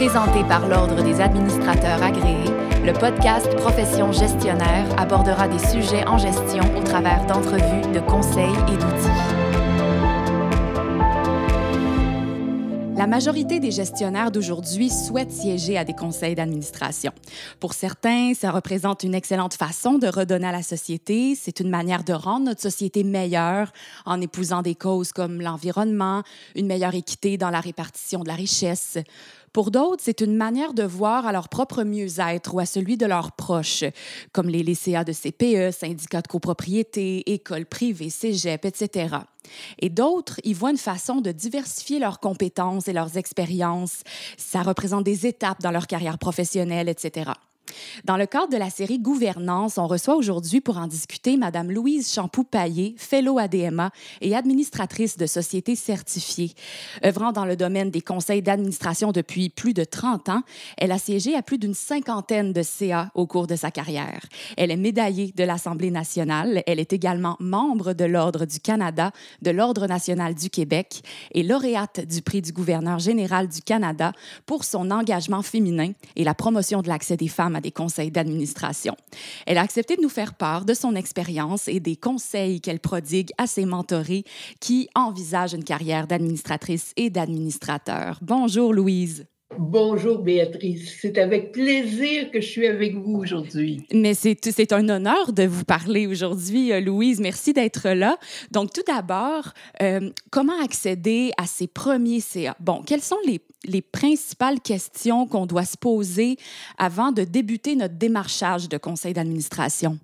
Présenté par l'Ordre des administrateurs agréés, le podcast Profession gestionnaire abordera des sujets en gestion au travers d'entrevues, de conseils et d'outils. La majorité des gestionnaires d'aujourd'hui souhaitent siéger à des conseils d'administration. Pour certains, ça représente une excellente façon de redonner à la société. C'est une manière de rendre notre société meilleure en épousant des causes comme l'environnement, une meilleure équité dans la répartition de la richesse. Pour d'autres, c'est une manière de voir à leur propre mieux-être ou à celui de leurs proches, comme les lycéas de CPE, syndicats de copropriété, écoles privées, cégep, etc. Et d'autres, ils voient une façon de diversifier leurs compétences et leurs expériences. Ça représente des étapes dans leur carrière professionnelle, etc. Dans le cadre de la série Gouvernance, on reçoit aujourd'hui pour en discuter Madame Louise Champoux-Paillé, fellow ADMA et administratrice de sociétés certifiées. Œuvrant dans le domaine des conseils d'administration depuis plus de 30 ans, elle a siégé à plus d'une cinquantaine de CA au cours de sa carrière. Elle est médaillée de l'Assemblée nationale. Elle est également membre de l'Ordre du Canada, de l'Ordre national du Québec et lauréate du prix du gouverneur général du Canada pour son engagement féminin et la promotion de l'accès des femmes des conseils d'administration. Elle a accepté de nous faire part de son expérience et des conseils qu'elle prodigue à ses mentorés qui envisagent une carrière d'administratrice et d'administrateur. Bonjour Louise. Bonjour Béatrice, c'est avec plaisir que je suis avec vous aujourd'hui. Mais c'est un honneur de vous parler aujourd'hui, euh, Louise. Merci d'être là. Donc tout d'abord, euh, comment accéder à ces premiers CA? Bon, quelles sont les, les principales questions qu'on doit se poser avant de débuter notre démarchage de conseil d'administration?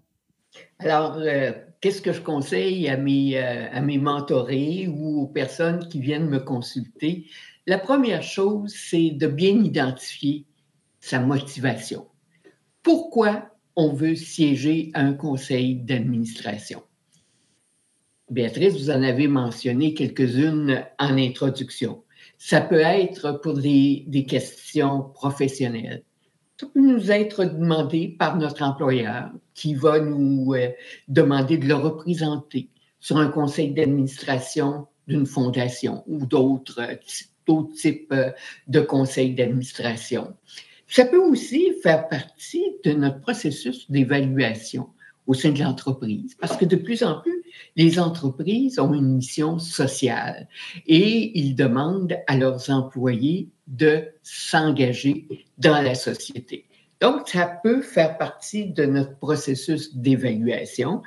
Alors, euh, qu'est-ce que je conseille à mes, à mes mentorés ou aux personnes qui viennent me consulter? La première chose, c'est de bien identifier sa motivation. Pourquoi on veut siéger à un conseil d'administration? Béatrice, vous en avez mentionné quelques-unes en introduction. Ça peut être pour des, questions professionnelles. Ça peut nous être demandé par notre employeur qui va nous euh, demander de le représenter sur un conseil d'administration d'une fondation ou d'autres d'autres types euh, de conseils d'administration. Ça peut aussi faire partie de notre processus d'évaluation au sein de l'entreprise, parce que de plus en plus, les entreprises ont une mission sociale et ils demandent à leurs employés de s'engager dans la société. Donc, ça peut faire partie de notre processus d'évaluation.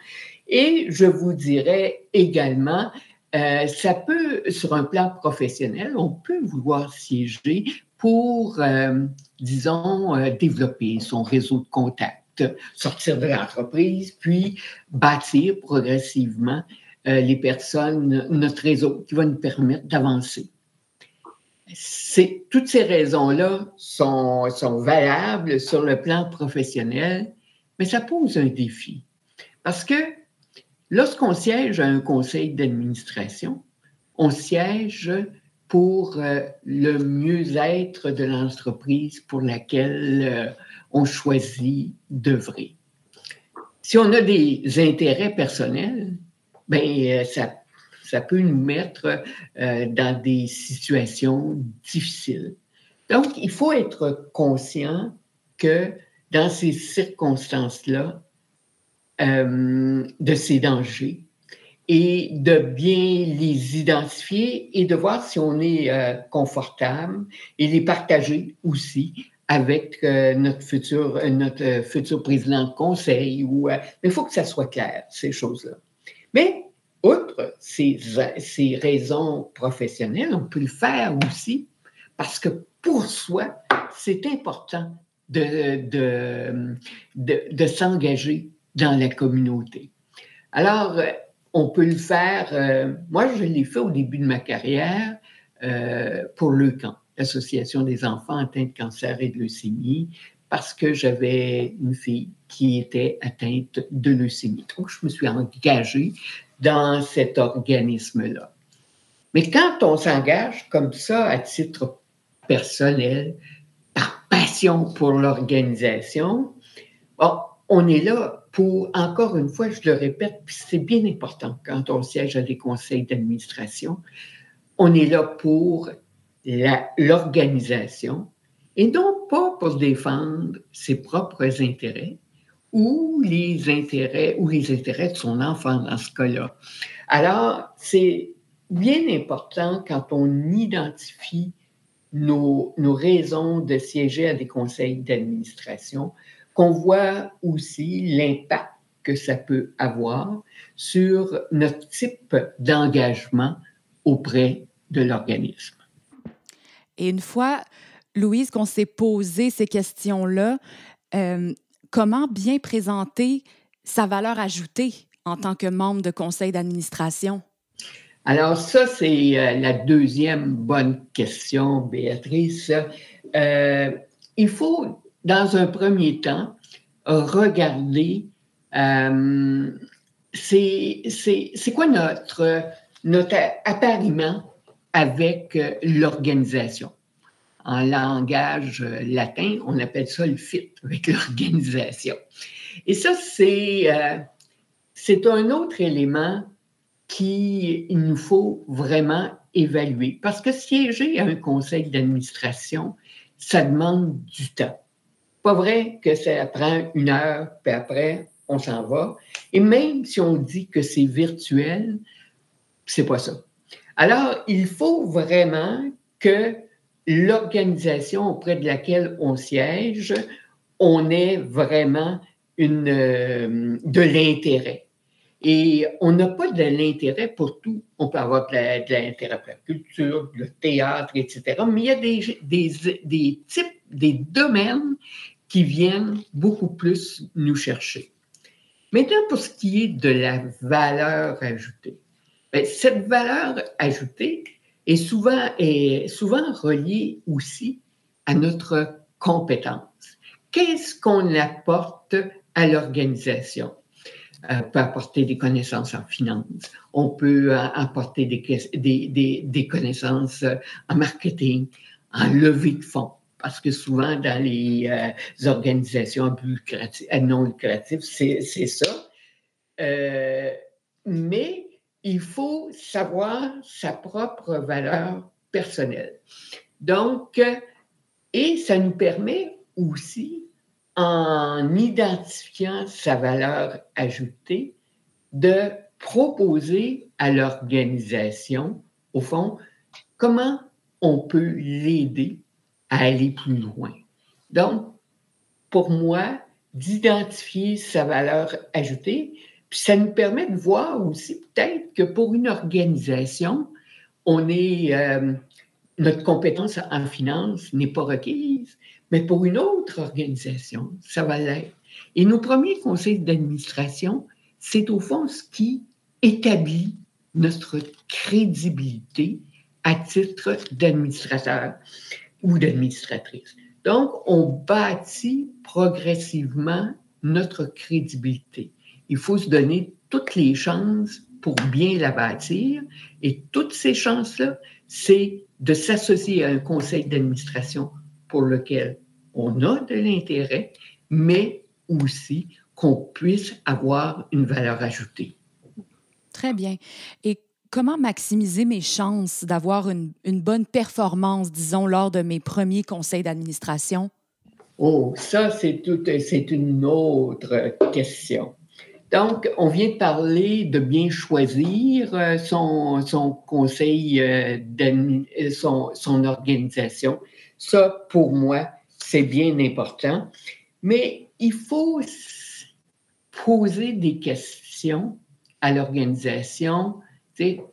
Et je vous dirais également, euh, ça peut, sur un plan professionnel, on peut vouloir siéger pour, euh, disons, euh, développer son réseau de contacts, sortir de l'entreprise, puis bâtir progressivement les personnes, notre réseau qui va nous permettre d'avancer. Toutes ces raisons-là sont, sont valables sur le plan professionnel, mais ça pose un défi. Parce que Lorsqu'on siège à un conseil d'administration, on siège pour euh, le mieux-être de l'entreprise pour laquelle euh, on choisit d'œuvrer. Si on a des intérêts personnels, ben euh, ça, ça peut nous mettre dans des situations difficiles. Donc, il faut être conscient que dans ces circonstances-là, euh, de ces dangers et de bien les identifier et de voir si on est euh, confortable et les partager aussi avec euh, notre futur notre futur président de conseil ou mais il faut que ça soit clair ces choses-là. Mais outre ces, ces raisons professionnelles, on peut le faire aussi parce que pour soi, c'est important de, de, de, de s'engager dans la communauté. Alors, on peut le faire. Euh, moi, je l'ai fait au début de ma carrière euh, pour le camp, l'Association des enfants atteints de cancer et de leucémie, parce que j'avais une fille qui était atteinte de leucémie. Donc, je me suis engagée dans cet organisme-là. Mais quand on s'engage comme ça à titre personnel, par passion pour l'organisation, on est là pour, encore une fois, je le répète, c'est bien important quand on siège à des conseils d'administration, on est là pour l'organisation et non pas pour défendre ses propres intérêts ou les intérêts ou les intérêts de son enfant dans ce cas-là. Alors, c'est bien important quand on identifie nos, nos, raisons de siéger à des conseils d'administration, qu'on voit aussi l'impact que ça peut avoir sur notre type d'engagement auprès de l'organisme. Et une fois, Louise, qu'on s'est posé ces questions-là, euh, comment bien présenter sa valeur ajoutée en tant que membre de conseil d'administration? Alors ça, c'est euh, la deuxième bonne question, Béatrice. Euh, il faut, dans un premier temps, regarder euh, c'est quoi notre, notre appariement avec l'organisation? En langage latin, on appelle ça le fit avec l'organisation. Et ça, c'est c'est un autre élément qu'il nous faut vraiment évaluer. Parce que siéger à un conseil d'administration, ça demande du temps. Pas vrai que ça prend une heure, puis après, on s'en va. Et même si on dit que c'est virtuel, c'est pas ça. Alors, il faut vraiment que l'organisation auprès de laquelle on siège, on ait vraiment une, euh, de l'intérêt. Et on n'a pas de l'intérêt pour tout. On peut avoir de l'intérêt pour la culture, le théâtre, etc. Mais il y a des, types, des domaines qui viennent beaucoup plus nous chercher. Maintenant, pour ce qui est de la valeur ajoutée, bien, cette valeur ajoutée est souvent, est souvent reliée aussi à notre compétence. Qu'est-ce qu'on apporte à l'organisation? Euh, peut apporter des connaissances en finance, on peut euh, apporter des, connaissances en marketing, en levée de fonds, parce que souvent dans les organisations non lucratives, c'est ça. mais il faut savoir sa propre valeur personnelle. Donc, et ça nous permet aussi en identifiant sa valeur ajoutée, de proposer à l'organisation, au fond, comment on peut l'aider à aller plus loin. Donc, pour moi, d'identifier sa valeur ajoutée, puis ça nous permet de voir aussi peut-être que pour une organisation, on est, euh, notre compétence en finance n'est pas requise, mais pour une autre organisation, ça va l'être. Et nos premiers conseils d'administration, c'est au fond ce qui établit notre crédibilité à titre d'administrateur ou d'administratrice. Donc, on bâtit progressivement notre crédibilité. Il faut se donner toutes les chances pour bien la bâtir. Et toutes ces chances-là, c'est de s'associer à un conseil d'administration pour lequel on a de l'intérêt, mais aussi qu'on puisse avoir une valeur ajoutée. Très bien. Et comment maximiser mes chances d'avoir une, bonne performance, disons, lors de mes premiers conseils d'administration? Oh, ça, c'est, c'est une autre question. Donc, on vient de parler de bien choisir euh, son, son conseil, euh, euh, son, son organisation. Ça, pour moi, c'est bien important. Mais il faut poser des questions à l'organisation.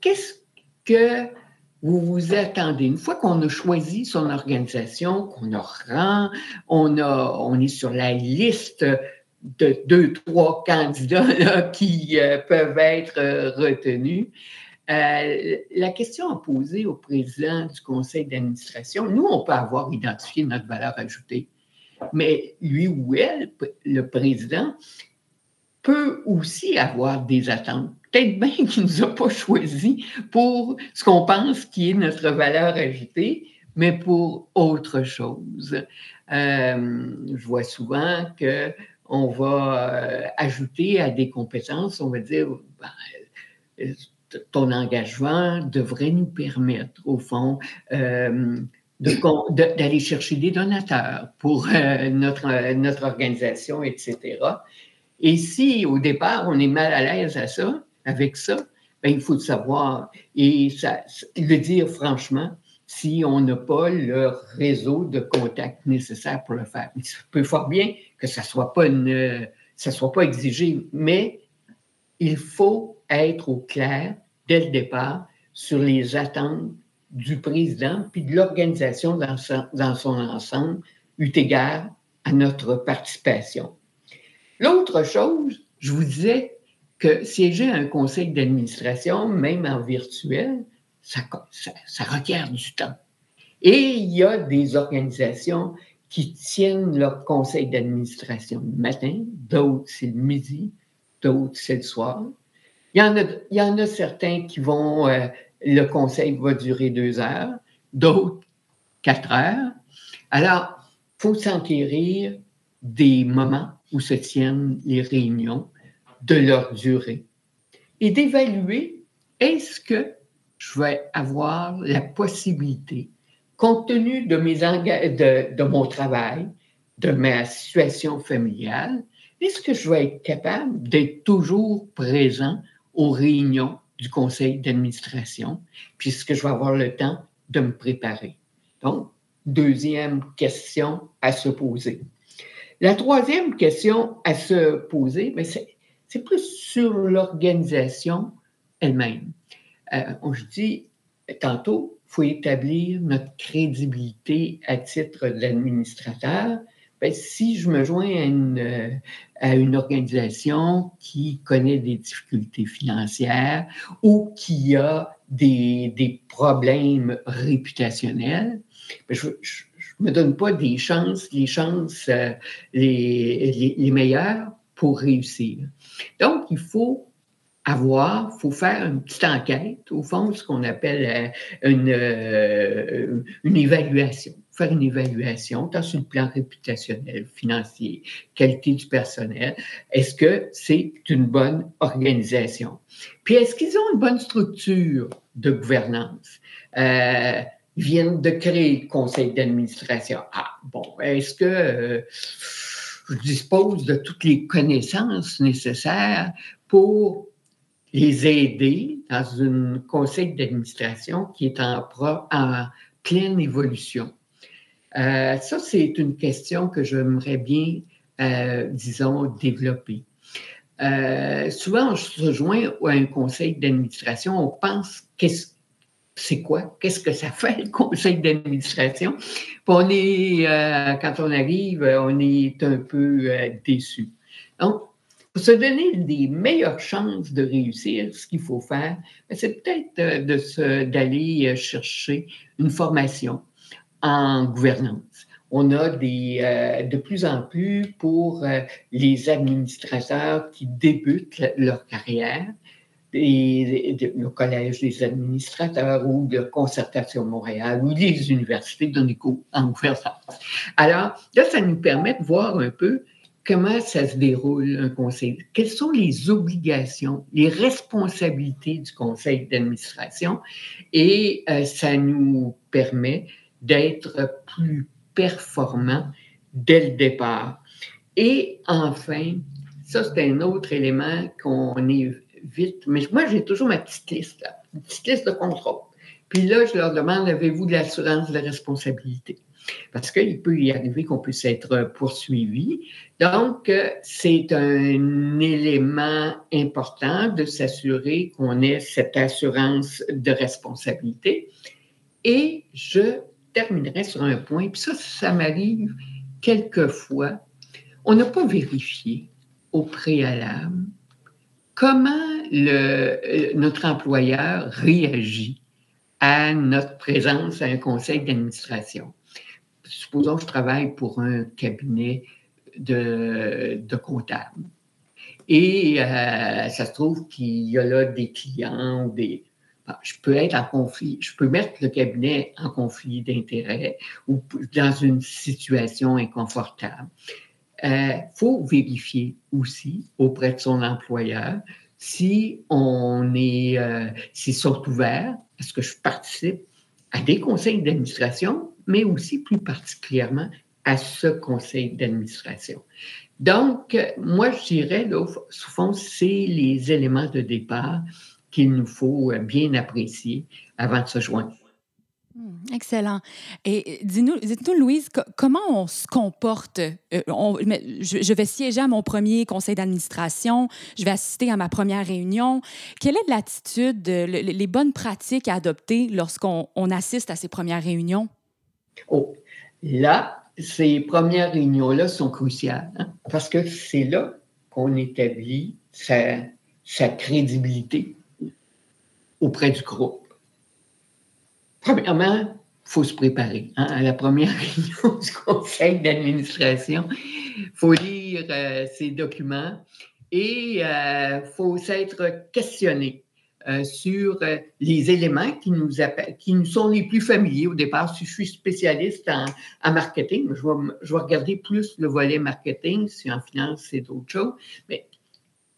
Qu'est-ce que vous vous attendez? Une fois qu'on a choisi son organisation, qu'on a rang, on, est sur la liste de deux, trois candidats qui euh, peuvent être euh, retenus, euh, la question à poser au président du conseil d'administration, nous, on peut avoir identifié notre valeur ajoutée, mais lui ou elle, le président, peut aussi avoir des attentes. Peut-être bien qu'il ne nous a pas choisi pour ce qu'on pense qui est notre valeur ajoutée, mais pour autre chose. Euh, je vois souvent que on va euh, ajouter à des compétences, on va dire, ben, ton engagement devrait nous permettre, au fond, euh, d'aller chercher des donateurs pour euh, notre, notre organisation, etc. Et si au départ on est mal à l'aise à ça, avec ça, ben, il faut le savoir et ça, le dire franchement si on n'a pas le réseau de contacts nécessaire pour le faire. Il peut fort bien que ça ne soit, pas ça soit pas exigé, mais il faut être au clair dès le départ sur les attentes du président puis de l'organisation dans, dans son, ensemble, eu égard à notre participation. L'autre chose, je vous disais que siéger à un conseil d'administration, même en virtuel, ça, ça, requiert du temps. Et il y a des organisations qui tiennent leur conseil d'administration le matin, d'autres c'est le midi, d'autres c'est le soir. Il y en a, il y en a certains qui vont, euh, le conseil va durer deux heures, d'autres quatre heures. Alors, il faut s'enquérir des moments où se tiennent les réunions, de leur durée, et d'évaluer est-ce que je vais avoir la possibilité, compte tenu de, mon travail, de ma situation familiale, est-ce que je vais être capable d'être toujours présent aux réunions du conseil d'administration, puisque je vais avoir le temps de me préparer? Donc, deuxième question à se poser. La troisième question à se poser, ben, c'est plus sur l'organisation elle-même. Euh, on je dis tantôt, il faut établir notre crédibilité à titre d'administrateur. Ben, si je me joins à une, une organisation qui connaît des difficultés financières ou qui a des, problèmes réputationnels, ben, je, ne me donne pas des chances, les chances euh, les, les, meilleures pour réussir. Donc, il faut avoir, il faut faire une petite enquête, au fond, ce qu'on appelle euh, une, euh, une évaluation. Faire une évaluation, tant sur le plan réputationnel, financier, qualité du personnel. Est-ce que c'est une bonne organisation? Puis, est-ce qu'ils ont une bonne structure de gouvernance? Euh, viennent de créer le conseil d'administration. Ah, bon, est-ce que euh, je dispose de toutes les connaissances nécessaires pour les aider dans un conseil d'administration qui est en, en pleine évolution? Euh, ça, c'est une question que j'aimerais bien, euh, disons, développer. souvent, on se rejoint à un conseil d'administration, on pense qu'est-ce c'est quoi? Qu'est-ce que ça fait, le conseil d'administration? On est, euh, quand on arrive, on est un peu euh, déçu. Donc, pour se donner des meilleures chances de réussir, ce qu'il faut faire, ben, c'est peut-être euh, d'aller chercher une formation en gouvernance. On a des, de plus en plus pour les administrateurs qui débutent leur carrière, le Collège des administrateurs ou de Concertation Montréal ou les universités de cours en gouvernance. Alors, là, ça nous permet de voir un peu comment ça se déroule un conseil. Quelles sont les obligations, les responsabilités du conseil d'administration? Et euh, ça nous permet d'être plus performants dès le départ. Et enfin, ça, c'est un autre élément qu'on est vite. Mais moi, j'ai toujours ma petite liste, une petite liste de contrôle. Puis là, je leur demande, avez-vous de l'assurance de responsabilité? Parce qu'il peut y arriver qu'on puisse être poursuivi. Donc, euh, c'est un élément important de s'assurer qu'on ait cette assurance de responsabilité. Et je terminerai sur un point, puis ça, ça m'arrive quelquefois. On n'a pas vérifié au préalable comment le, notre employeur réagit à notre présence à un conseil d'administration. Supposons que je travaille pour un cabinet de, de comptables. Et euh, ça se trouve qu'il y a là des clients, des, je peux être en conflit, je peux mettre le cabinet en conflit d'intérêt ou dans une situation inconfortable. Euh, faut vérifier aussi auprès de son employeur si on est, euh, s'ils sont ouverts, est-ce que je participe à des conseils d'administration mais aussi plus particulièrement à ce conseil d'administration. Donc, moi, je dirais, au fond, c'est les éléments de départ qu'il nous faut bien apprécier avant de se joindre. Hmm, excellent. Et dites-nous, Louise, comment on se comporte? Euh, je, vais siéger à mon premier conseil d'administration, je vais assister à ma première réunion. Quelle est l'attitude, les bonnes pratiques à adopter lorsqu'on assiste à ces premières réunions? Oh, là, ces premières réunions-là sont cruciales hein, parce que c'est là qu'on établit sa crédibilité auprès du groupe. Premièrement, il faut se préparer. Hein, à la première réunion du conseil d'administration, il faut lire euh, ces documents et il euh, faut s'être questionné euh, sur les éléments qui nous, qui nous sont les plus familiers au départ. Si je suis spécialiste en, marketing, je vais, regarder plus le volet marketing, si en finance c'est d'autres choses, mais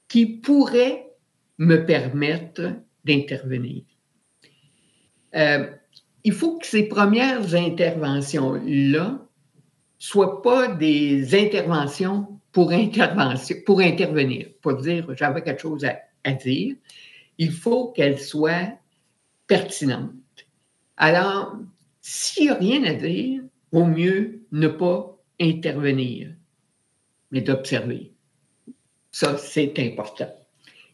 qui pourrait me permettre d'intervenir. Il faut que ces premières interventions-là soient pas des interventions pour, intervention, pour intervenir, pour dire j'avais quelque chose à, dire. Il faut qu'elles soient pertinentes. Alors, s'il n'y a rien à dire, vaut mieux ne pas intervenir, mais d'observer. Ça, c'est important.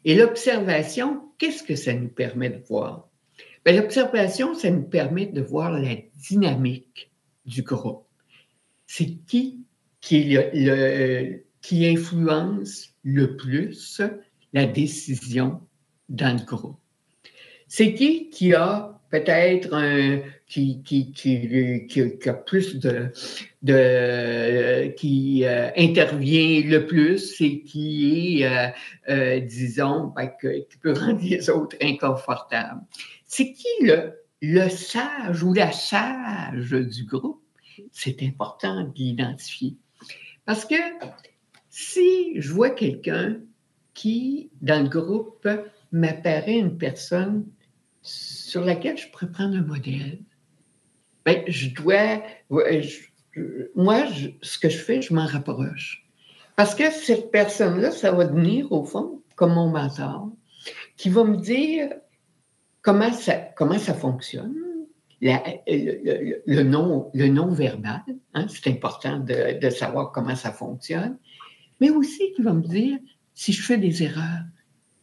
Et l'observation, qu'est-ce que ça nous permet de voir? Ben, l'observation, ça nous permet de voir la dynamique du groupe. C'est qui qui, influence le plus la décision dans le groupe? C'est qui qui a peut-être un qui, qui, qui, a plus de, de qui euh, intervient le plus et qui est, euh, euh, disons, ben, qui peut rendre les autres inconfortables c'est qui le, le sage ou la sage du groupe? C'est important de l'identifier. Parce que si je vois quelqu'un qui, dans le groupe, m'apparaît une personne sur laquelle je pourrais prendre un modèle, bien, je dois, moi, ce que je fais, je m'en rapproche. Parce que cette personne-là, ça va devenir, au fond, comme mon mentor, qui va me dire, comment ça, fonctionne, le, non, le non-verbal, hein, c'est important de, savoir comment ça fonctionne, mais aussi qui va me dire si je fais des erreurs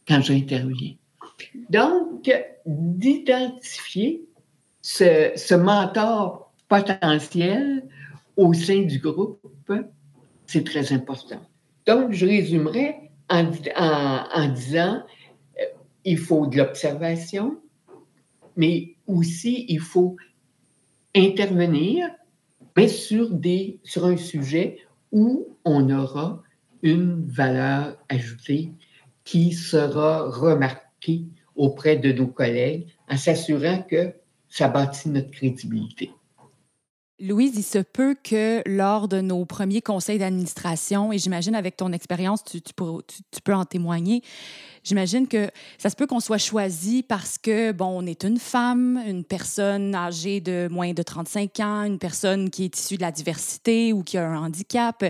quand j'interviens. Donc, d'identifier ce, mentor potentiel au sein du groupe, c'est très important. Donc, je résumerai en disant, euh, il faut de l'observation, mais aussi il faut intervenir, sur, des, sur un sujet où on aura une valeur ajoutée qui sera remarquée auprès de nos collègues en s'assurant que ça bâtit notre crédibilité. Louise, il se peut que lors de nos premiers conseils d'administration, et j'imagine avec ton expérience, tu, peux en témoigner, j'imagine que ça se peut qu'on soit choisi parce que, bon, on est une femme, une personne âgée de moins de 35 ans, une personne qui est issue de la diversité ou qui a un handicap.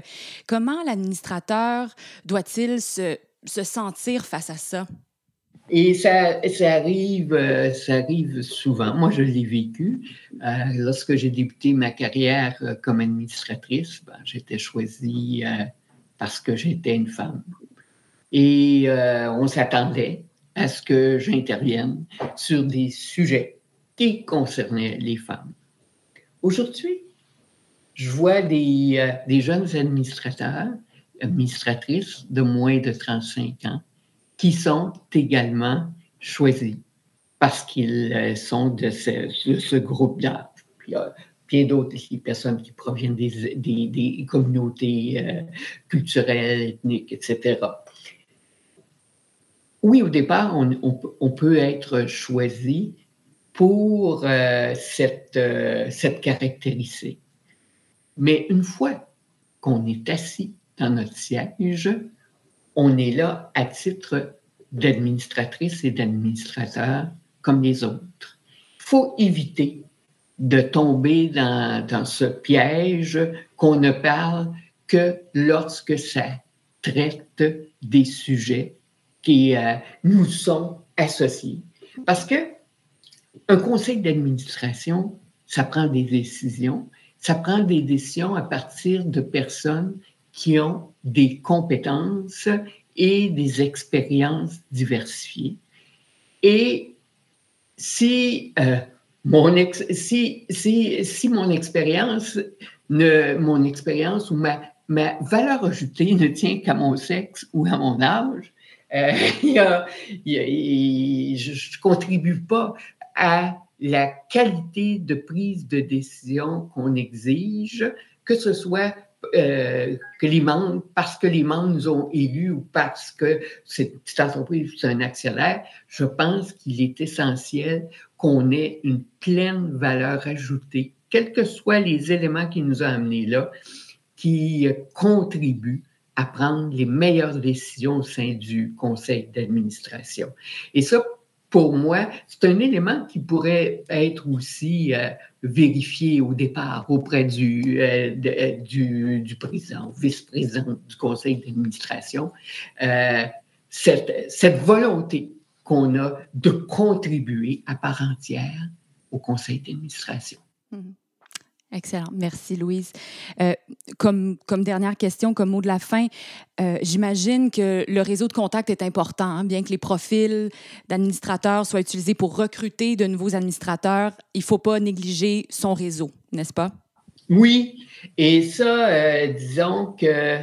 Comment l'administrateur doit-il se sentir face à ça? Et ça, ça, arrive, euh, ça arrive souvent. Moi, je l'ai vécu. Euh, lorsque j'ai débuté ma carrière euh, comme administratrice, ben, j'étais choisie parce que j'étais une femme. Et on s'attendait à ce que j'intervienne sur des sujets qui concernaient les femmes. Aujourd'hui, je vois des, des jeunes administrateurs, administratrices de moins de 35 ans qui sont également choisis parce qu'ils euh, sont de ce, groupe-là. Il y a bien d'autres personnes qui proviennent des, des, communautés euh, culturelles, ethniques, etc. Oui, au départ, on, peut être choisi pour euh, cette, cette caractéristique. Mais une fois qu'on est assis dans notre siège, on est là à titre d'administratrice et d'administrateur comme les autres. Il faut éviter de tomber dans, ce piège qu'on ne parle que lorsque ça traite des sujets qui euh, nous sont associés. Parce que un conseil d'administration, ça prend des décisions. Ça prend des décisions à partir de personnes qui ont des compétences et des expériences diversifiées. Et si, euh, mon, si, si, si mon expérience mon expérience ou ma, ma valeur ajoutée ne tient qu'à mon sexe ou à mon âge, euh, je ne contribue pas à la qualité de prise de décision qu'on exige, que ce soit euh, que les membres, parce que les membres nous ont élus ou parce que cette petite entreprise est un actionnaire, je pense qu'il est essentiel qu'on ait une pleine valeur ajoutée, quels que soient les éléments qui nous ont amenés là, qui contribuent à prendre les meilleures décisions au sein du conseil d'administration. Et ça, pour moi, c'est un élément qui pourrait être aussi euh, vérifié au départ auprès du, euh, euh, du, président, vice-président du conseil d'administration. Cette, cette, volonté qu'on a de contribuer à part entière au conseil d'administration. Mm-hmm. Excellent. Merci, Louise. Euh, comme, dernière question, comme mot de la fin, euh, j'imagine que le réseau de contact est important, hein. bien que les profils d'administrateurs soient utilisés pour recruter de nouveaux administrateurs. Il ne faut pas négliger son réseau, n'est-ce pas? Oui, et ça, euh, disons que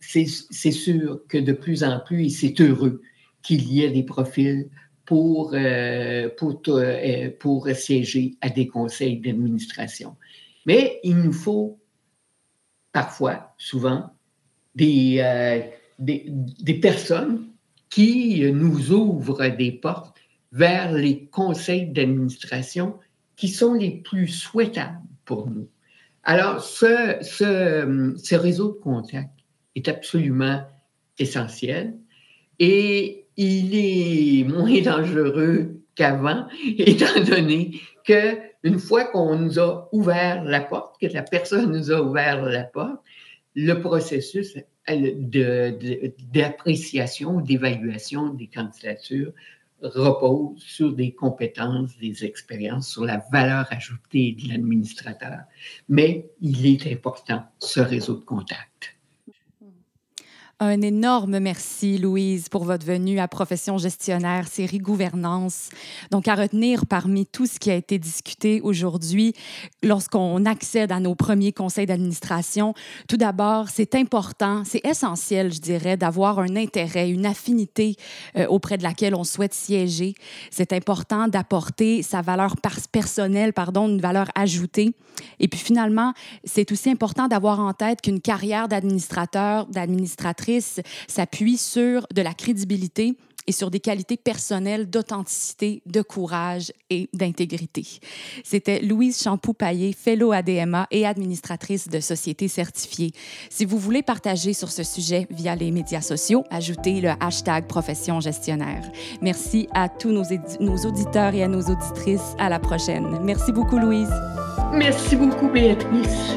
c'est sûr que de plus en plus, et c'est heureux qu'il y ait des profils pour, euh, pour, euh, pour siéger à des conseils d'administration. Mais il nous faut parfois, souvent, des, euh, des, des, personnes qui nous ouvrent des portes vers les conseils d'administration qui sont les plus souhaitables pour nous. Alors, ce, ce, ce réseau de contacts est absolument essentiel et il est moins dangereux qu'avant, étant donné que une fois qu'on nous a ouvert la porte, que la personne nous a ouvert la porte, le processus d'appréciation d'évaluation des candidatures repose sur des compétences, des expériences, sur la valeur ajoutée de l'administrateur. Mais il est important, ce réseau de contacts. Un énorme merci, Louise, pour votre venue à Profession gestionnaire, série gouvernance. Donc, à retenir parmi tout ce qui a été discuté aujourd'hui, lorsqu'on accède à nos premiers conseils d'administration, tout d'abord, c'est important, c'est essentiel, je dirais, d'avoir un intérêt, une affinité euh, auprès de laquelle on souhaite siéger. C'est important d'apporter sa valeur personnelle, pardon, une valeur ajoutée. Et puis finalement, c'est aussi important d'avoir en tête qu'une carrière d'administrateur, d'administratrice, s'appuie sur de la crédibilité et sur des qualités personnelles d'authenticité, de courage et d'intégrité. C'était Louise Champoux-Paillé, fellow ADMA et administratrice de société certifiée. Si vous voulez partager sur ce sujet via les médias sociaux, ajoutez le hashtag profession gestionnaire. Merci à tous nos, nos auditeurs et à nos auditrices. À la prochaine. Merci beaucoup, Louise. Merci beaucoup, Béatrice.